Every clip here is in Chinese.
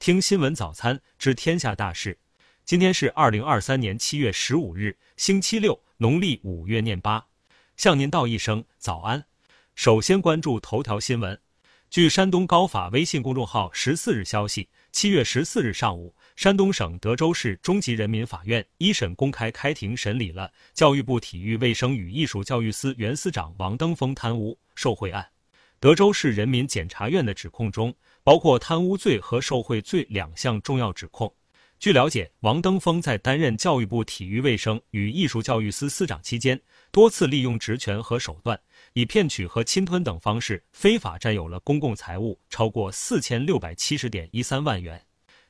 听新闻早餐知天下大事。今天是二零二三年七月十五日，星期六，农历五月廿八。向您道一声早安。首先关注头条新闻。据山东高法微信公众号十四日消息，七月十四日上午，山东省德州市中级人民法院一审公开开庭审理了教育部体育卫生与艺术教育司原司长王登峰贪污受贿案。德州市人民检察院的指控中包括贪污罪和受贿罪两项重要指控。据了解，王登峰在担任教育部体育卫生与艺术教育司司长期间，多次利用职权和手段，以骗取和侵吞等方式，非法占有了公共财物超过四千六百七十点一三万元，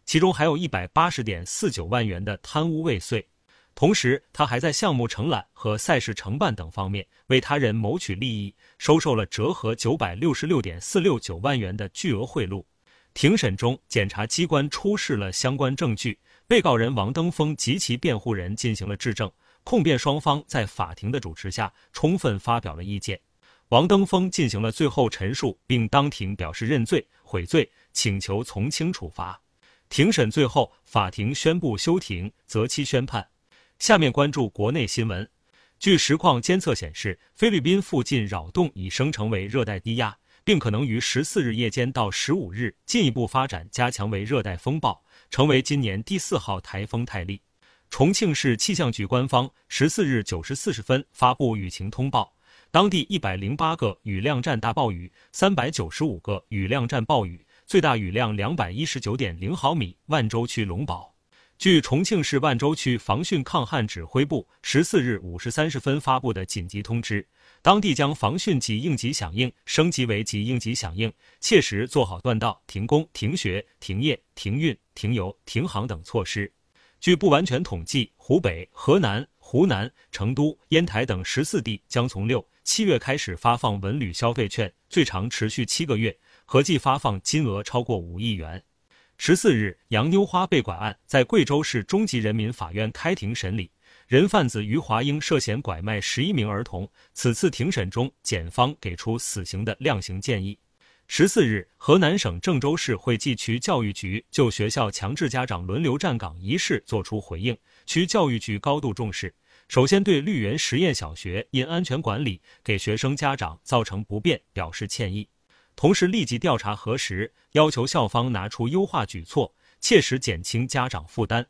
其中还有一百八十点四九万元的贪污未遂。同时，他还在项目承揽和赛事承办等方面为他人谋取利益，收受了折合九百六十六点四六九万元的巨额贿赂。庭审中，检察机关出示了相关证据，被告人王登峰及其辩护人进行了质证，控辩双方在法庭的主持下充分发表了意见。王登峰进行了最后陈述，并当庭表示认罪悔罪，请求从轻处罚。庭审最后，法庭宣布休庭，择期宣判。下面关注国内新闻。据实况监测显示，菲律宾附近扰动已生成为热带低压。并可能于十四日夜间到十五日进一步发展，加强为热带风暴，成为今年第四号台风泰利。重庆市气象局官方十四日九时四十分发布雨情通报，当地一百零八个雨量站大暴雨，三百九十五个雨量站暴雨，最大雨量两百一十九点零毫米。万州区龙宝。据重庆市万州区防汛抗旱指挥部十四日五时三十分发布的紧急通知。当地将防汛及应急响应升级为及应急响应，切实做好断道、停工、停学、停业、停运、停油、停航等措施。据不完全统计，湖北、河南、湖南、成都、烟台等十四地将从六七月开始发放文旅消费券，最长持续七个月，合计发放金额超过五亿元。十四日，杨妞花被拐案在贵州市中级人民法院开庭审理。人贩子余华英涉嫌拐卖十一名儿童，此次庭审中，检方给出死刑的量刑建议。十四日，河南省郑州市惠济区教育局就学校强制家长轮流站岗一事作出回应，区教育局高度重视，首先对绿园实验小学因安全管理给学生家长造成不便表示歉意，同时立即调查核实，要求校方拿出优化举措，切实减轻家长负担。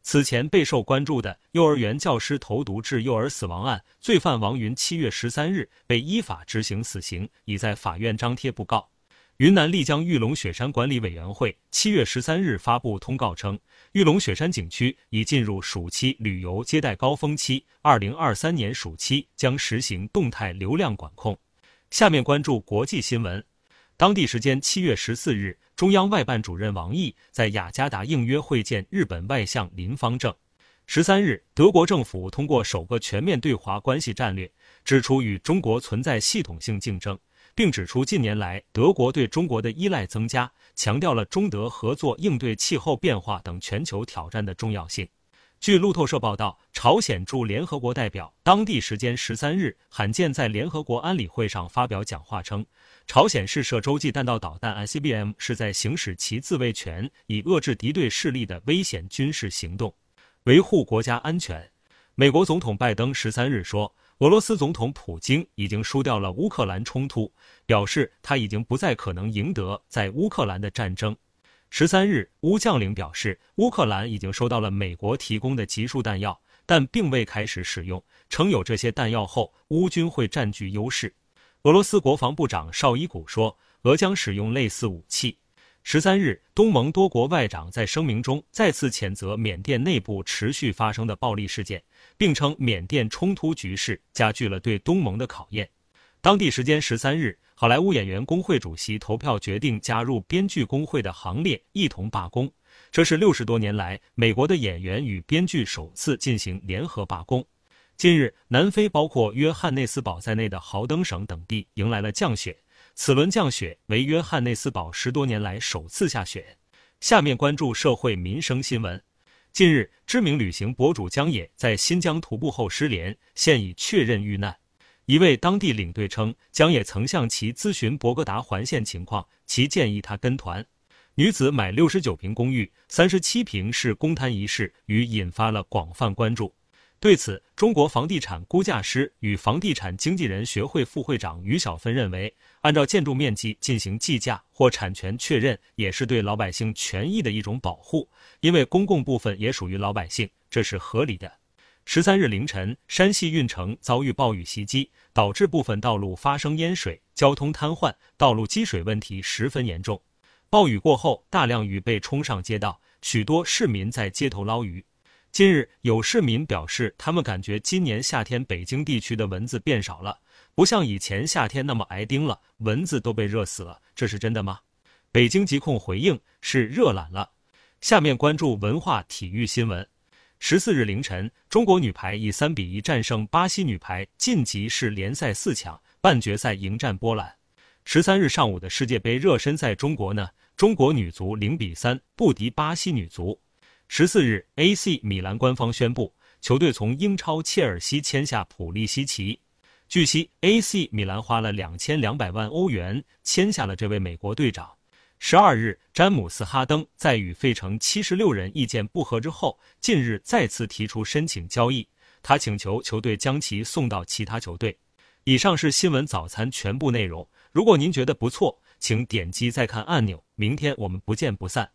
此前备受关注的幼儿园教师投毒致幼儿死亡案，罪犯王云七月十三日被依法执行死刑，已在法院张贴布告。云南丽江玉龙雪山管理委员会七月十三日发布通告称，玉龙雪山景区已进入暑期旅游接待高峰期，二零二三年暑期将实行动态流量管控。下面关注国际新闻。当地时间七月十四日，中央外办主任王毅在雅加达应约会见日本外相林方正。十三日，德国政府通过首个全面对华关系战略，指出与中国存在系统性竞争，并指出近年来德国对中国的依赖增加，强调了中德合作应对气候变化等全球挑战的重要性。据路透社报道，朝鲜驻联合国代表当地时间十三日罕见在联合国安理会上发表讲话称，朝鲜试射洲际弹道导弹 ICBM 是在行使其自卫权，以遏制敌对势力的危险军事行动，维护国家安全。美国总统拜登十三日说，俄罗斯总统普京已经输掉了乌克兰冲突，表示他已经不再可能赢得在乌克兰的战争。十三日，乌将领表示，乌克兰已经收到了美国提供的集束弹药，但并未开始使用。称有这些弹药后，乌军会占据优势。俄罗斯国防部长绍伊古说，俄将使用类似武器。十三日，东盟多国外长在声明中再次谴责缅甸内部持续发生的暴力事件，并称缅甸冲突局势加剧了对东盟的考验。当地时间十三日。好莱坞演员工会主席投票决定加入编剧工会的行列，一同罢工。这是六十多年来美国的演员与编剧首次进行联合罢工。近日，南非包括约翰内斯堡在内的豪登省等地迎来了降雪，此轮降雪为约翰内斯堡十多年来首次下雪。下面关注社会民生新闻。近日，知名旅行博主江野在新疆徒步后失联，现已确认遇难。一位当地领队称，江也曾向其咨询博格达环线情况，其建议他跟团。女子买六十九平公寓，三十七平是公摊一事，与引发了广泛关注。对此，中国房地产估价师与房地产经纪人学会副会长于小芬认为，按照建筑面积进行计价或产权确认，也是对老百姓权益的一种保护，因为公共部分也属于老百姓，这是合理的。十三日凌晨，山西运城遭遇暴雨袭击，导致部分道路发生淹水，交通瘫痪，道路积水问题十分严重。暴雨过后，大量鱼被冲上街道，许多市民在街头捞鱼。近日，有市民表示，他们感觉今年夏天北京地区的蚊子变少了，不像以前夏天那么挨叮了，蚊子都被热死了。这是真的吗？北京疾控回应是热懒了。下面关注文化体育新闻。十四日凌晨，中国女排以三比一战胜巴西女排，晋级世联赛四强，半决赛迎战波兰。十三日上午的世界杯热身赛，中国呢？中国女足零比三不敌巴西女足。十四日，AC 米兰官方宣布，球队从英超切尔西签下普利西奇。据悉，AC 米兰花了两千两百万欧元签下了这位美国队长。十二日，詹姆斯·哈登在与费城七十六人意见不合之后，近日再次提出申请交易，他请求球队将其送到其他球队。以上是新闻早餐全部内容。如果您觉得不错，请点击再看按钮。明天我们不见不散。